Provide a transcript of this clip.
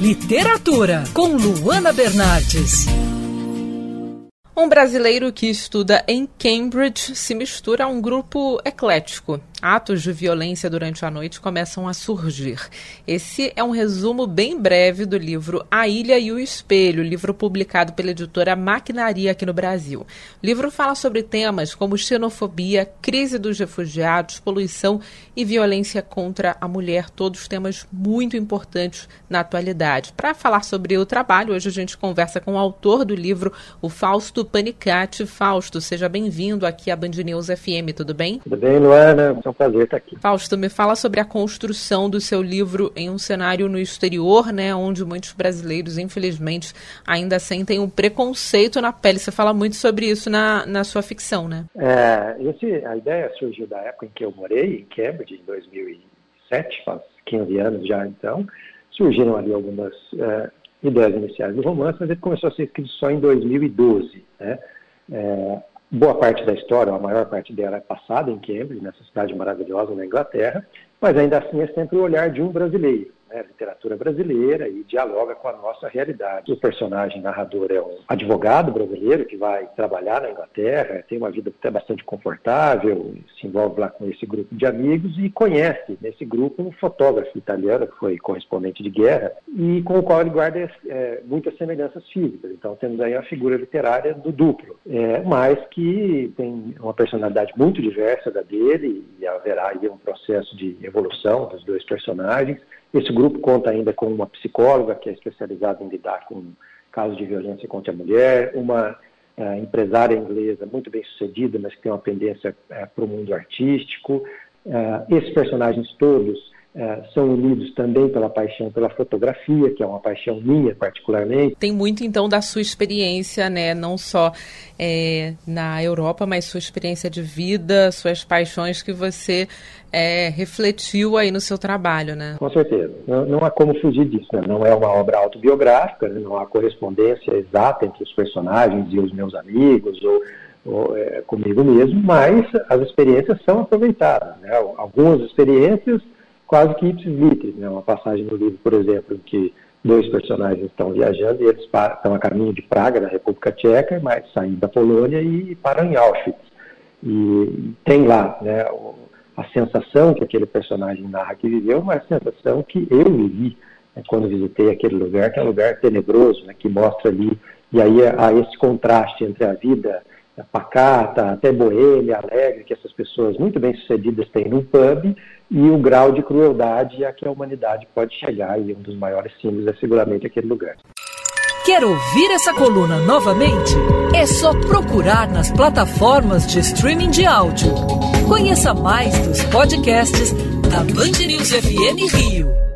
Literatura, com Luana Bernardes. Um brasileiro que estuda em Cambridge se mistura a um grupo eclético. Atos de violência durante a noite começam a surgir. Esse é um resumo bem breve do livro A Ilha e o Espelho, livro publicado pela editora Maquinaria aqui no Brasil. O livro fala sobre temas como xenofobia, crise dos refugiados, poluição e violência contra a mulher, todos temas muito importantes na atualidade. Para falar sobre o trabalho, hoje a gente conversa com o autor do livro, o Fausto Panicati. Fausto, seja bem-vindo aqui à Band News FM, tudo bem? Tudo bem, Luana? É um prazer estar aqui. Fausto, me fala sobre a construção do seu livro em um cenário no exterior, né, onde muitos brasileiros, infelizmente, ainda sentem um preconceito na pele. Você fala muito sobre isso na, na sua ficção, né? É, esse, a ideia surgiu da época em que eu morei, em Cambridge, em 2007, faz 15 anos já então. Surgiram ali algumas é, ideias iniciais do romance, mas ele começou a ser escrito só em 2012. Né? É, boa parte da história, a maior parte dela é passada em Cambridge, nessa cidade maravilhosa na Inglaterra, mas ainda assim é sempre o olhar de um brasileiro literatura brasileira e dialoga com a nossa realidade. O personagem narrador é um advogado brasileiro que vai trabalhar na Inglaterra, tem uma vida até bastante confortável, se envolve lá com esse grupo de amigos e conhece nesse grupo um fotógrafo italiano que foi correspondente de guerra e com o qual ele guarda é, muitas semelhanças físicas. Então temos aí a figura literária do duplo, é, mas que tem uma personalidade muito diversa da dele e haverá aí um processo de evolução dos dois personagens. Esse grupo conta ainda com uma psicóloga que é especializada em lidar com casos de violência contra a mulher, uma uh, empresária inglesa muito bem sucedida, mas que tem uma pendência uh, para o mundo artístico. Uh, esses personagens todos é, são unidos também pela paixão pela fotografia, que é uma paixão minha particularmente. Tem muito então da sua experiência, né, não só é, na Europa, mas sua experiência de vida, suas paixões que você é, refletiu aí no seu trabalho, né? Com certeza, não, não há como fugir disso, né? não é uma obra autobiográfica, né? não há correspondência exata entre os personagens e os meus amigos ou ou, é, comigo mesmo, mas as experiências são aproveitadas. Né? Algumas experiências quase que ipsis né? Uma passagem no livro, por exemplo, em que dois personagens estão viajando e eles estão a caminho de Praga, da República Tcheca, mas saindo da Polônia e param em Auschwitz. E tem lá né, a sensação que aquele personagem narra que viveu, mas a sensação que eu vivi né, quando visitei aquele lugar, que é um lugar tenebroso, né, que mostra ali, e aí há esse contraste entre a vida pacata, até boêmia, alegre, que essas pessoas muito bem sucedidas têm no pub, e o grau de crueldade a que a humanidade pode chegar, e um dos maiores símbolos é seguramente aquele lugar. Quer ouvir essa coluna novamente? É só procurar nas plataformas de streaming de áudio. Conheça mais dos podcasts da Band News FM Rio.